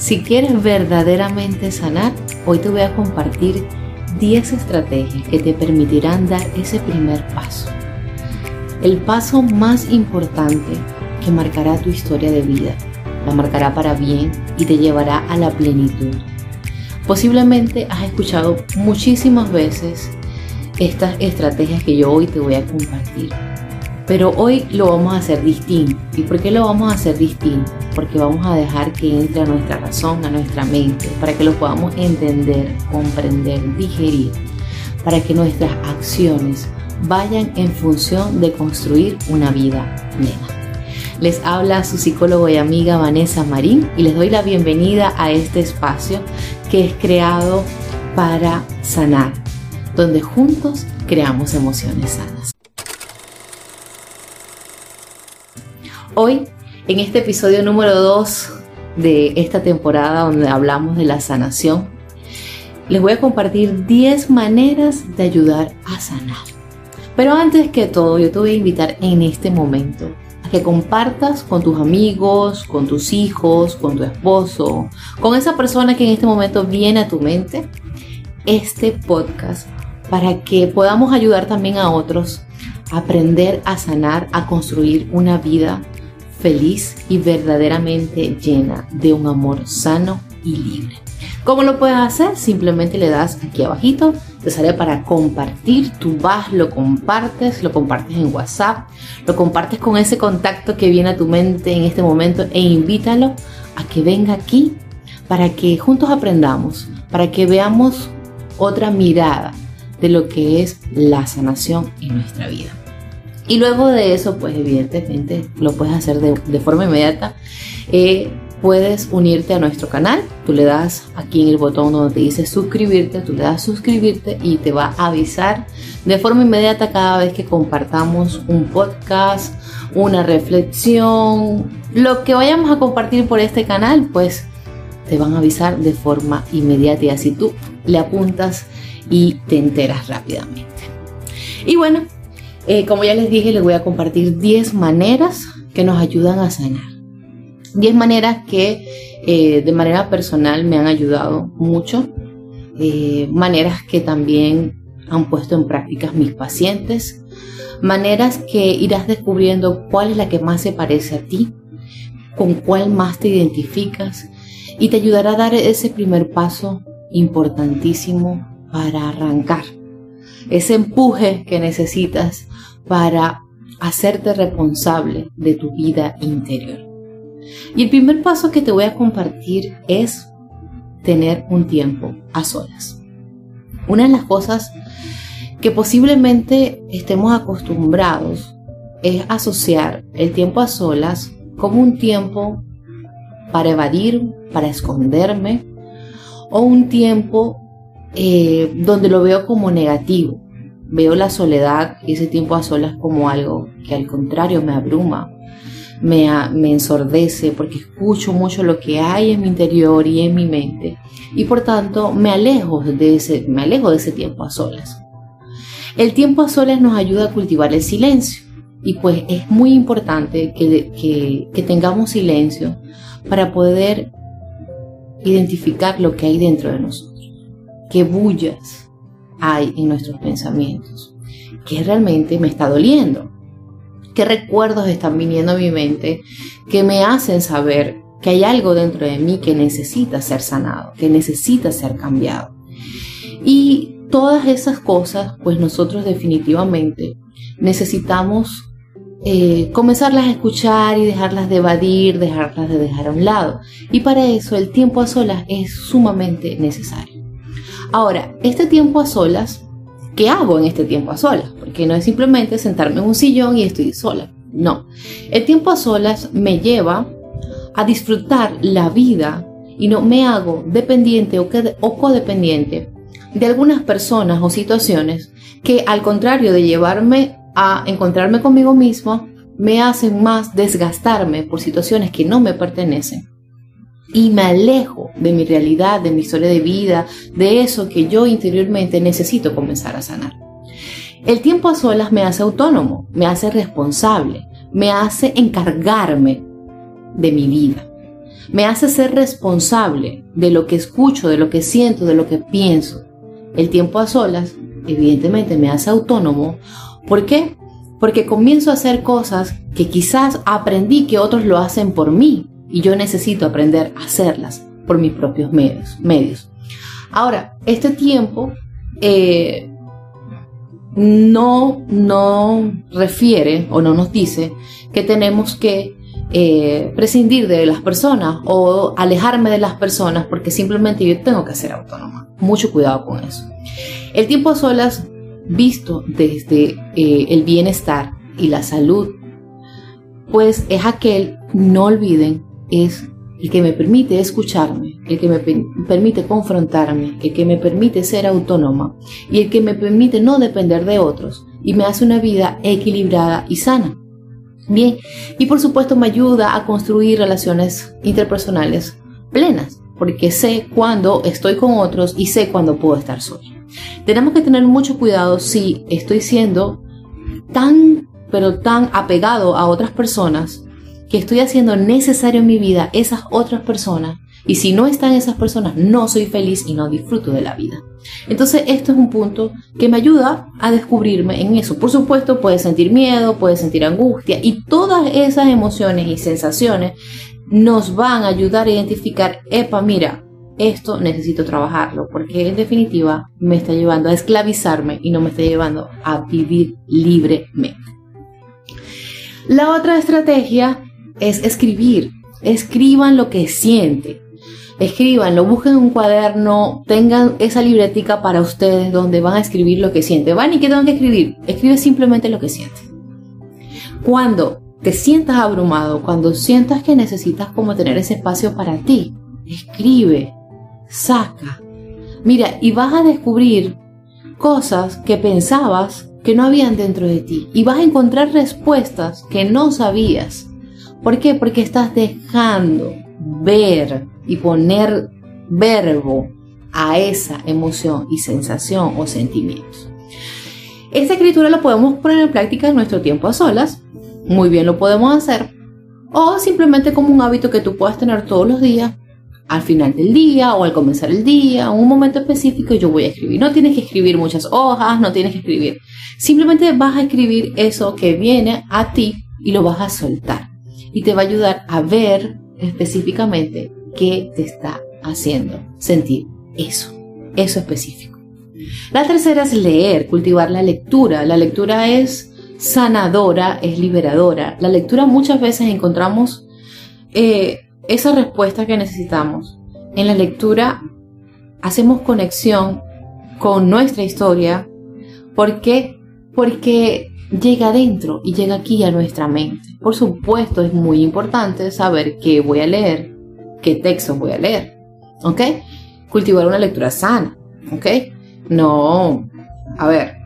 Si quieres verdaderamente sanar, hoy te voy a compartir 10 estrategias que te permitirán dar ese primer paso. El paso más importante que marcará tu historia de vida. La marcará para bien y te llevará a la plenitud. Posiblemente has escuchado muchísimas veces estas estrategias que yo hoy te voy a compartir. Pero hoy lo vamos a hacer distinto. ¿Y por qué lo vamos a hacer distinto? Porque vamos a dejar que entre a nuestra razón, a nuestra mente, para que lo podamos entender, comprender, digerir, para que nuestras acciones vayan en función de construir una vida plena. Les habla su psicólogo y amiga Vanessa Marín y les doy la bienvenida a este espacio que es creado para sanar, donde juntos creamos emociones sanas. Hoy, en este episodio número 2 de esta temporada donde hablamos de la sanación, les voy a compartir 10 maneras de ayudar a sanar. Pero antes que todo, yo te voy a invitar en este momento a que compartas con tus amigos, con tus hijos, con tu esposo, con esa persona que en este momento viene a tu mente, este podcast para que podamos ayudar también a otros a aprender a sanar, a construir una vida feliz y verdaderamente llena de un amor sano y libre. ¿Cómo lo puedes hacer? Simplemente le das aquí abajito, te sale para compartir, tú vas, lo compartes, lo compartes en WhatsApp, lo compartes con ese contacto que viene a tu mente en este momento e invítalo a que venga aquí para que juntos aprendamos, para que veamos otra mirada de lo que es la sanación en nuestra vida. Y luego de eso, pues evidentemente lo puedes hacer de, forma inmediata. Eh, puedes unirte a nuestro canal. Tú le das aquí en el botón donde te dice suscribirte, tú le das suscribirte y te va a avisar de forma inmediata cada vez que compartamos un podcast, una reflexión, lo que vayamos a compartir por este canal, pues te van a avisar de forma inmediata y así tú le apuntas y te enteras rápidamente. Y bueno, eh, como ya les dije, les voy a compartir 10 maneras que nos ayudan a sanar. 10 maneras que eh, de manera personal me han ayudado mucho. Eh, maneras que también han puesto en práctica mis pacientes. Maneras que irás descubriendo cuál es la que más se parece a ti, con cuál más te identificas y te ayudará a dar ese primer paso importantísimo para arrancar ese empuje que necesitas para hacerte responsable de tu vida interior. Y el primer paso que te voy a compartir es tener un tiempo a solas. Una de las cosas que posiblemente estemos acostumbrados es asociar el tiempo a solas como un tiempo para evadir, para esconderme, o un tiempo eh, donde lo veo como negativo. Veo la soledad ese tiempo a solas como algo que al contrario me abruma, me, ensordece porque escucho mucho lo que hay en mi interior y en mi mente y por tanto me alejo de ese, me alejo de ese tiempo a solas. El tiempo a solas nos ayuda a cultivar el silencio y pues es muy importante que tengamos silencio para poder identificar lo que hay dentro de nosotros qué bullas hay en nuestros pensamientos, qué realmente me está doliendo, qué recuerdos están viniendo a mi mente que me hacen saber que hay algo dentro de mí que necesita ser sanado, que necesita ser cambiado. Y todas esas cosas, pues nosotros definitivamente necesitamos eh, comenzarlas a escuchar y dejarlas de evadir, dejarlas de dejar a un lado. Y para eso el tiempo a solas es sumamente necesario. Ahora, este tiempo a solas, ¿qué hago en este tiempo a solas? Porque no es simplemente sentarme en un sillón y estoy sola. No, el tiempo a solas me lleva a disfrutar la vida y no me hago dependiente o, o codependiente de algunas personas o situaciones que al contrario de llevarme a encontrarme conmigo mismo, me hacen más desgastarme por situaciones que no me pertenecen y me alejo de mi realidad, de mi historia de vida, de eso que yo interiormente necesito comenzar a sanar. El tiempo a solas me hace autónomo, me hace responsable, me hace encargarme de mi vida. me hace ser responsable de lo que escucho, de lo que siento, de lo que pienso. El tiempo a solas, evidentemente, me hace autónomo. ¿Por qué? Porque comienzo a hacer cosas que quizás aprendí que otros lo hacen por mí y yo necesito aprender a hacerlas por mis propios medios. medios. Ahora, este tiempo eh, no, no refiere o no nos dice que tenemos que eh, prescindir de las personas o alejarme de las personas porque simplemente yo tengo que ser autónoma. Mucho cuidado con eso. El tiempo a solas, visto desde eh, el bienestar y la salud, pues es aquel, no olviden, es el que me permite escucharme, el que me permite confrontarme, el que me permite ser autónoma y el que me permite no depender de otros y me hace una vida equilibrada y sana. Bien, y por supuesto me ayuda a construir relaciones interpersonales plenas, porque sé cuándo estoy con otros y sé cuándo puedo estar sola. Tenemos que tener mucho cuidado si estoy siendo tan, pero tan apegado a otras personas que estoy haciendo necesario en mi vida esas otras personas y si no están esas personas no soy feliz y no disfruto de la vida. Entonces esto es un punto que me ayuda a descubrirme en eso. Por supuesto puedes sentir miedo, puedes sentir angustia y todas esas emociones y sensaciones nos van a ayudar a identificar, epa, mira, esto necesito trabajarlo porque en definitiva me está llevando a esclavizarme y no me está llevando a vivir libremente. La otra estrategia es escribir. Escriban lo que sienten. Escribanlo, busquen un cuaderno, tengan esa libretica para ustedes donde van a escribir lo que sienten. Van y qué tengo que escribir. Escribe simplemente lo que sientes. Cuando te sientas abrumado, cuando sientas que necesitas como tener ese espacio para ti, escribe, saca. Mira, y vas a descubrir cosas que pensabas que no habían dentro de ti y vas a encontrar respuestas que no sabías. ¿Por qué? Porque estás dejando ver y poner verbo a esa emoción y sensación o sentimientos. Esta escritura la podemos poner en práctica en nuestro tiempo a solas, muy bien lo podemos hacer, o simplemente como un hábito que tú puedas tener todos los días, al final del día o al comenzar el día, en un momento específico yo voy a escribir. No tienes que escribir muchas hojas, no tienes que escribir. Simplemente vas a escribir eso que viene a ti y lo vas a soltar y te va a ayudar a ver específicamente qué te está haciendo sentir eso, eso específico. La tercera es leer, cultivar la lectura. La lectura es sanadora, es liberadora. La lectura muchas veces encontramos eh, esa respuesta que necesitamos. En la lectura hacemos conexión con nuestra historia. ¿Por qué? Porque llega adentro y llega aquí a nuestra mente. Por supuesto, es muy importante saber qué voy a leer, qué textos voy a leer, ¿ok? Cultivar una lectura sana, ¿ok? No, a ver,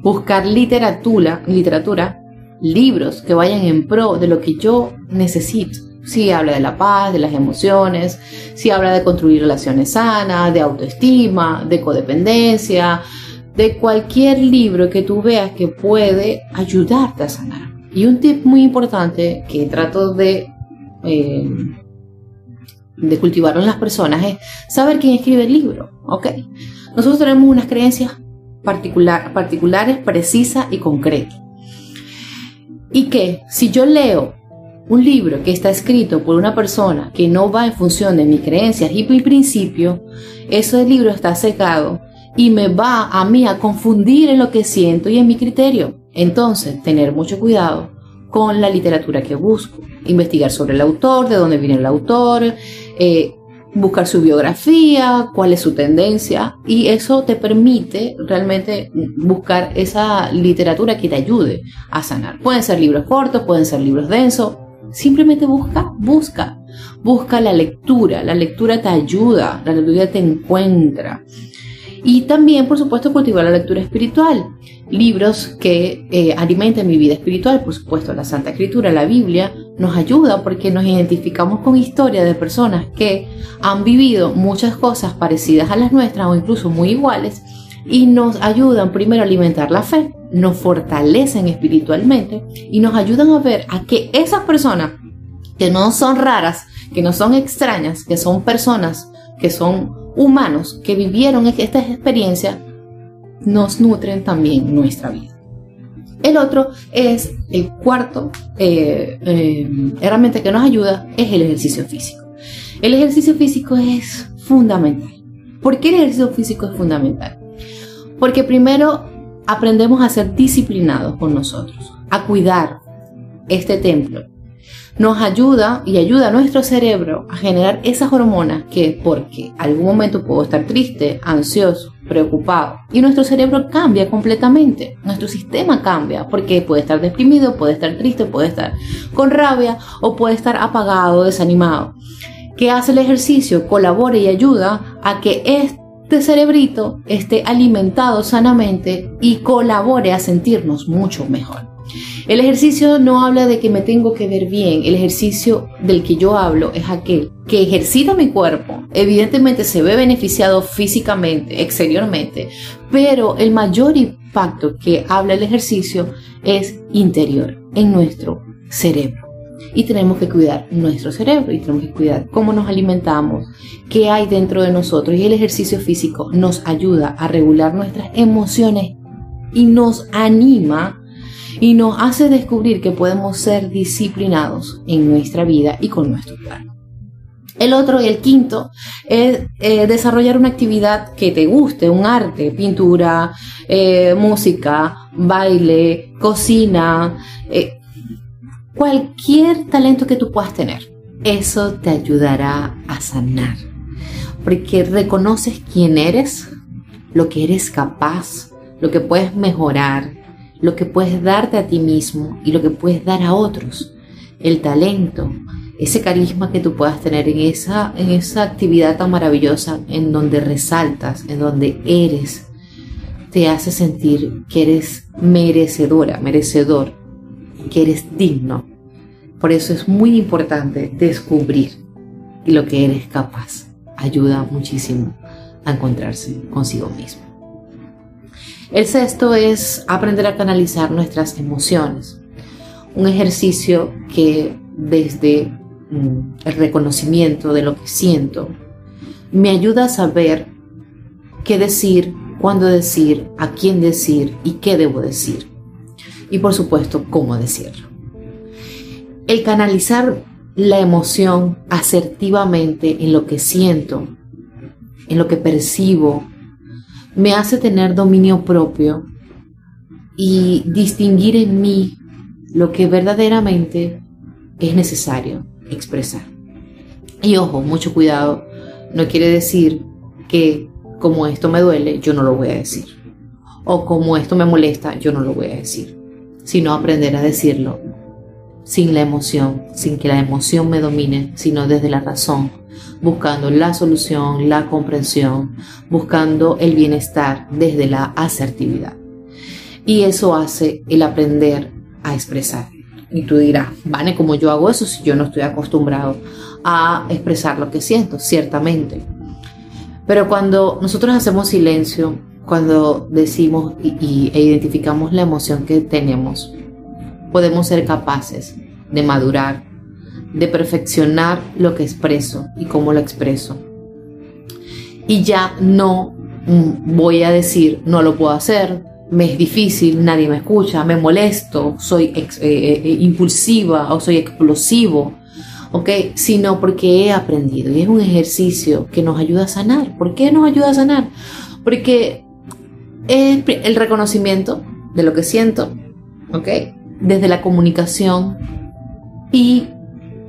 buscar literatura, literatura, libros que vayan en pro de lo que yo necesito. Si habla de la paz, de las emociones, si habla de construir relaciones sanas, de autoestima, de codependencia, de cualquier libro que tú veas que puede ayudarte a sanar. Y un tip muy importante que trato de, eh, de cultivar en las personas es saber quién escribe el libro. ¿ok? Nosotros tenemos unas creencias particular, particulares, precisas y concretas. Y que si yo leo un libro que está escrito por una persona que no va en función de mis creencias y mi principio, ese libro está secado y me va a mí a confundir en lo que siento y en mi criterio. Entonces, tener mucho cuidado con la literatura que busco, investigar sobre el autor, de dónde viene el autor, eh, buscar su biografía, cuál es su tendencia y eso te permite realmente buscar esa literatura que te ayude a sanar. Pueden ser libros cortos, pueden ser libros densos, simplemente busca, busca, busca la lectura, la lectura te ayuda, la lectura te encuentra. Y también, por supuesto, cultivar la lectura espiritual. Libros que eh, alimenten mi vida espiritual, por supuesto, la Santa Escritura, la Biblia, nos ayuda porque nos identificamos con historias de personas que han vivido muchas cosas parecidas a las nuestras o incluso muy iguales y nos ayudan primero a alimentar la fe, nos fortalecen espiritualmente y nos ayudan a ver a que esas personas que no son raras, que no son extrañas, que son personas, que son humanos, que vivieron estas experiencias, nos nutren también nuestra vida. El otro es el cuarto eh, eh, herramienta que nos ayuda, es el ejercicio físico. El ejercicio físico es fundamental. ¿Por qué el ejercicio físico es fundamental? Porque primero aprendemos a ser disciplinados con nosotros, a cuidar este templo. Nos ayuda y ayuda a nuestro cerebro a generar esas hormonas que porque algún momento puedo estar triste, ansioso, preocupado y nuestro cerebro cambia completamente, nuestro sistema cambia porque puede estar deprimido, puede estar triste, puede estar con rabia o puede estar apagado, desanimado. ¿Qué hace el ejercicio? Colabora y ayuda a que este cerebrito esté alimentado sanamente y colabore a sentirnos mucho mejor. El ejercicio no habla de que me tengo que ver bien, el ejercicio del que yo hablo es aquel que ejercita mi cuerpo, evidentemente se ve beneficiado físicamente, exteriormente, pero el mayor impacto que habla el ejercicio es interior, en nuestro cerebro. Y tenemos que cuidar nuestro cerebro y tenemos que cuidar cómo nos alimentamos, qué hay dentro de nosotros. Y el ejercicio físico nos ayuda a regular nuestras emociones y nos anima y nos hace descubrir que podemos ser disciplinados en nuestra vida y con nuestro plan. El otro el quinto es eh, desarrollar una actividad que te guste, un arte, pintura, eh, música, baile, cocina, eh, cualquier talento que tú puedas tener. Eso te ayudará a sanar, porque reconoces quién eres, lo que eres capaz, lo que puedes mejorar, lo que puedes darte a ti mismo y lo que puedes dar a otros. El talento, ese carisma que tú puedas tener en esa, esa actividad tan maravillosa en donde resaltas, en donde eres, te hace sentir que eres merecedora, merecedor, que eres digno. Por eso es muy importante descubrir lo que eres capaz. Ayuda muchísimo a encontrarse consigo mismo. El sexto es aprender a canalizar nuestras emociones. Un ejercicio que desde mm, el reconocimiento de lo que siento me ayuda a saber qué decir, cuándo decir, a quién decir y qué debo decir. Y por supuesto, cómo decirlo. El canalizar la emoción asertivamente en lo que siento, en lo que percibo, me hace tener dominio propio y distinguir en mí lo que verdaderamente es necesario expresar. Y ojo, mucho cuidado, no quiere decir que como esto me duele, yo no lo voy a decir. O como esto me molesta, yo no lo voy a decir. Sino aprender a decirlo sin la emoción, sin que la emoción me domine, sino desde la razón, buscando la solución, la comprensión, buscando el bienestar desde la asertividad. Y eso hace el aprender a expresar. Y tú dirás, Vane, ¿cómo yo hago eso si yo no estoy acostumbrado a expresar lo que siento? Ciertamente. Pero cuando nosotros hacemos silencio, cuando decimos y, e identificamos la emoción que tenemos, podemos ser capaces de madurar, de perfeccionar lo que expreso y cómo lo expreso. Y ya no mm, voy a decir, no lo puedo hacer, me es difícil, nadie me escucha, me molesto, soy eh, eh, eh, impulsiva o soy explosivo, ¿ok? Sino porque he aprendido y es un ejercicio que nos ayuda a sanar. ¿Por qué nos ayuda a sanar? Porque es el reconocimiento de lo que siento, ¿ok? Desde la comunicación y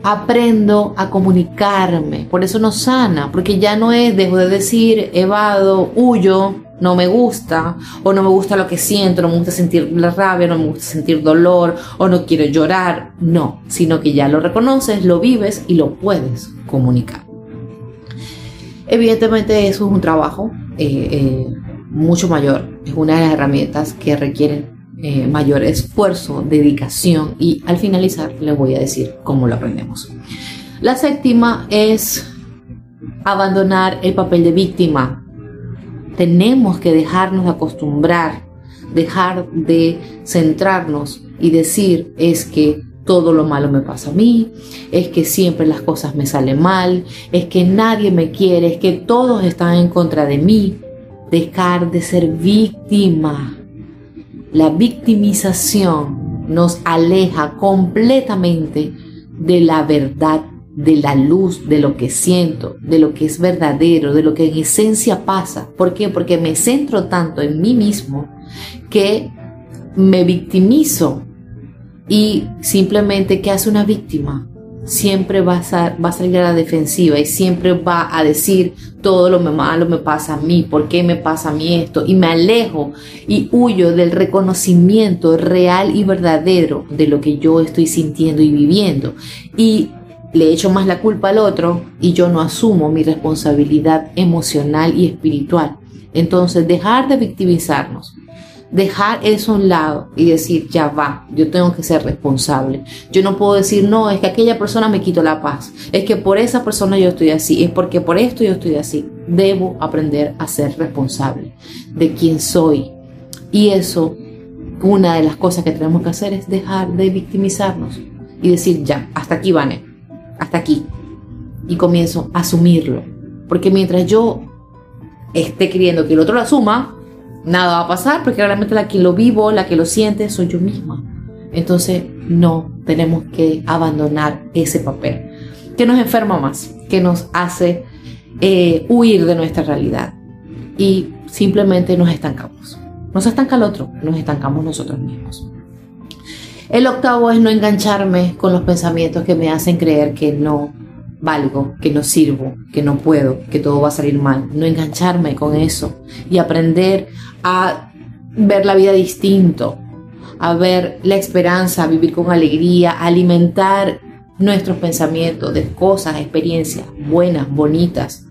aprendo a comunicarme. Por eso no sana, porque ya no es dejo de decir, evado, huyo, no me gusta, o no me gusta lo que siento, no me gusta sentir la rabia, no me gusta sentir dolor, o no quiero llorar. No, sino que ya lo reconoces, lo vives y lo puedes comunicar. Evidentemente eso es un trabajo eh, eh, mucho mayor, es una de las herramientas que requieren eh, mayor esfuerzo, dedicación y al finalizar les voy a decir cómo lo aprendemos. La séptima es abandonar el papel de víctima. Tenemos que dejarnos de acostumbrar, dejar de centrarnos y decir es que todo lo malo me pasa a mí, es que siempre las cosas me salen mal, es que nadie me quiere, es que todos están en contra de mí. Dejar de ser víctima. La victimización nos aleja completamente de la verdad, de la luz, de lo que siento, de lo que es verdadero, de lo que en esencia pasa. ¿Por qué? Porque me centro tanto en mí mismo que me victimizo y simplemente, ¿qué hace una víctima? Siempre va a, salir a la defensiva y siempre va a decir todo lo malo me pasa a mí, ¿por qué me pasa a mí esto? Y me alejo y huyo del reconocimiento real y verdadero de lo que yo estoy sintiendo y viviendo. Y le echo más la culpa al otro y yo no asumo mi responsabilidad emocional y espiritual. Entonces, dejar de victimizarnos, dejar eso a un lado y decir, ya va, yo tengo que ser responsable. Yo no puedo decir, no, es que aquella persona me quitó la paz, es que por esa persona yo estoy así, es porque por esto yo estoy así. Debo aprender a ser responsable de quién soy. Y eso, una de las cosas que tenemos que hacer es dejar de victimizarnos y decir, ya, hasta aquí, Vane, hasta aquí. Y comienzo a asumirlo. Porque mientras yo esté queriendo que el otro lo asuma, nada va a pasar porque realmente la que lo vivo, la que lo siente, soy yo misma. Entonces no tenemos que abandonar ese papel que nos enferma más, que nos hace eh, huir de nuestra realidad y simplemente nos estancamos. No se estanca el otro, nos estancamos nosotros mismos. El octavo es no engancharme con los pensamientos que me hacen creer que no valgo, que no sirvo, que no puedo, que todo va a salir mal. No engancharme con eso y aprender a ver la vida distinto, a ver la esperanza, a vivir con alegría, a alimentar nuestros pensamientos de cosas, experiencias buenas, bonitas.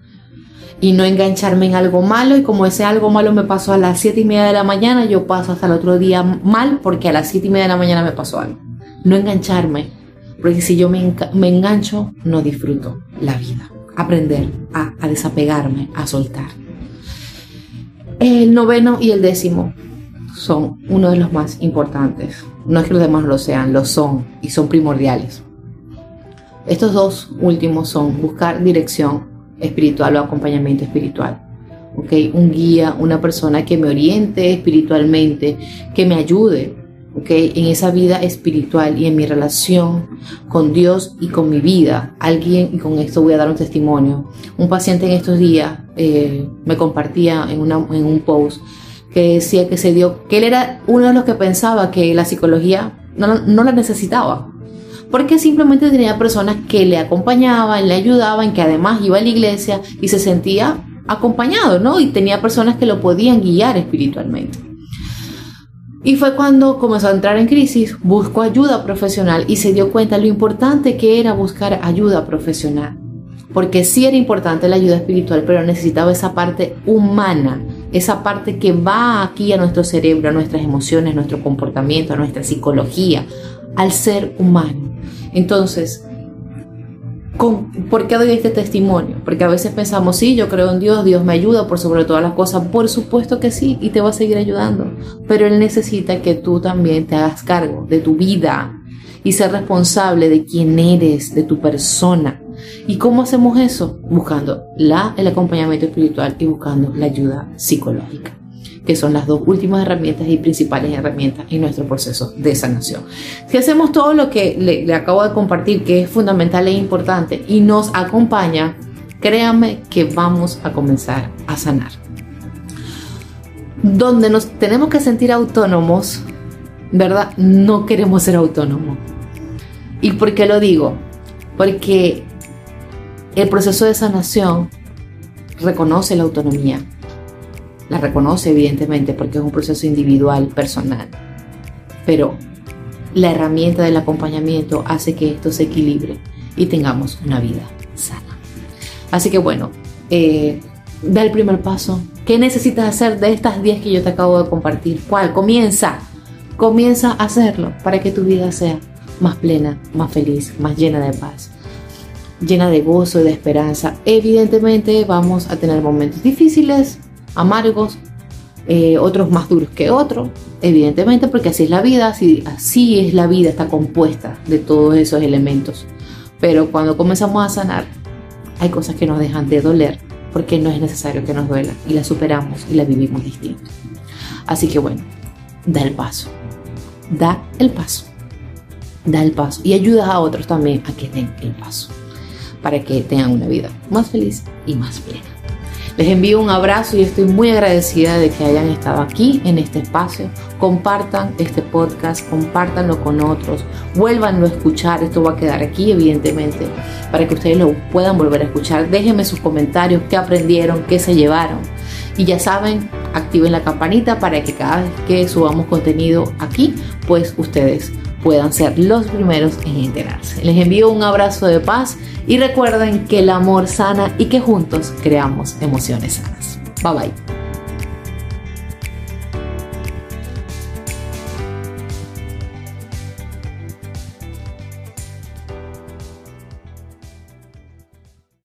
Y no engancharme en algo malo y como ese algo malo me pasó a las 7 y media de la mañana, yo paso hasta el otro día mal porque a las 7 y media de la mañana me pasó algo. No engancharme porque si yo me, engancho, no disfruto la vida. Aprender a, desapegarme, a soltar. El noveno y el décimo son uno de los más importantes. No es que los demás lo sean, lo son y son primordiales. Estos dos últimos son buscar dirección espiritual o acompañamiento espiritual. ¿okay? Un guía, una persona que me oriente espiritualmente, que me ayude Okay, en esa vida espiritual y en mi relación con Dios y con mi vida. Alguien, y con esto voy a dar un testimonio, un paciente en estos días eh, me compartía en, una, en un post que decía que se dio, que él era uno de los que pensaba que la psicología no, no la necesitaba, porque simplemente tenía personas que le acompañaban, le ayudaban, que además iba a la iglesia y se sentía acompañado, ¿no? Y tenía personas que lo podían guiar espiritualmente. Y fue cuando comenzó a entrar en crisis, buscó ayuda profesional y se dio cuenta lo importante que era buscar ayuda profesional. Porque sí era importante la ayuda espiritual, pero necesitaba esa parte humana, esa parte que va aquí a nuestro cerebro, a nuestras emociones, a nuestro comportamiento, a nuestra psicología, al ser humano. Entonces, ¿Por qué doy este testimonio? Porque a veces pensamos, sí, yo creo en Dios, Dios me ayuda por sobre todas las cosas. Por supuesto que sí, y te va a seguir ayudando. Pero Él necesita que tú también te hagas cargo de tu vida y ser responsable de quién eres, de tu persona. ¿Y cómo hacemos eso? Buscando la, el acompañamiento espiritual y buscando la ayuda psicológica que son las dos últimas herramientas y principales herramientas en nuestro proceso de sanación. Si hacemos todo lo que le, acabo de compartir, que es fundamental e importante, y nos acompaña, créanme que vamos a comenzar a sanar. Donde nos tenemos que sentir autónomos, ¿verdad? No queremos ser autónomos. ¿Y por qué lo digo? Porque el proceso de sanación reconoce la autonomía, la reconoce evidentemente porque es un proceso individual, personal. Pero la herramienta del acompañamiento hace que esto se equilibre y tengamos una vida sana. Así que bueno, eh, da el primer paso. ¿Qué necesitas hacer de estas 10 que yo te acabo de compartir? ¿Cuál? Comienza. Comienza a hacerlo para que tu vida sea más plena, más feliz, más llena de paz, llena de gozo y de esperanza. Evidentemente vamos a tener momentos difíciles, amargos, eh, otros más duros que otros, evidentemente, porque así es la vida, así, es la vida, está compuesta de todos esos elementos. Pero cuando comenzamos a sanar, hay cosas que nos dejan de doler porque no es necesario que nos duela y las superamos y las vivimos distinto. Así que bueno, da el paso, da el paso, da el paso y ayuda a otros también a que den el paso para que tengan una vida más feliz y más plena. Les envío un abrazo y estoy muy agradecida de que hayan estado aquí en este espacio. Compartan este podcast, compártanlo con otros, vuélvanlo a escuchar. Esto va a quedar aquí, evidentemente, para que ustedes lo puedan volver a escuchar. Déjenme sus comentarios, qué aprendieron, qué se llevaron. Y ya saben, activen la campanita para que cada vez que subamos contenido aquí, pues ustedes puedan ser los primeros en enterarse. Les envío un abrazo de paz y recuerden que el amor sana y que juntos creamos emociones sanas. Bye bye.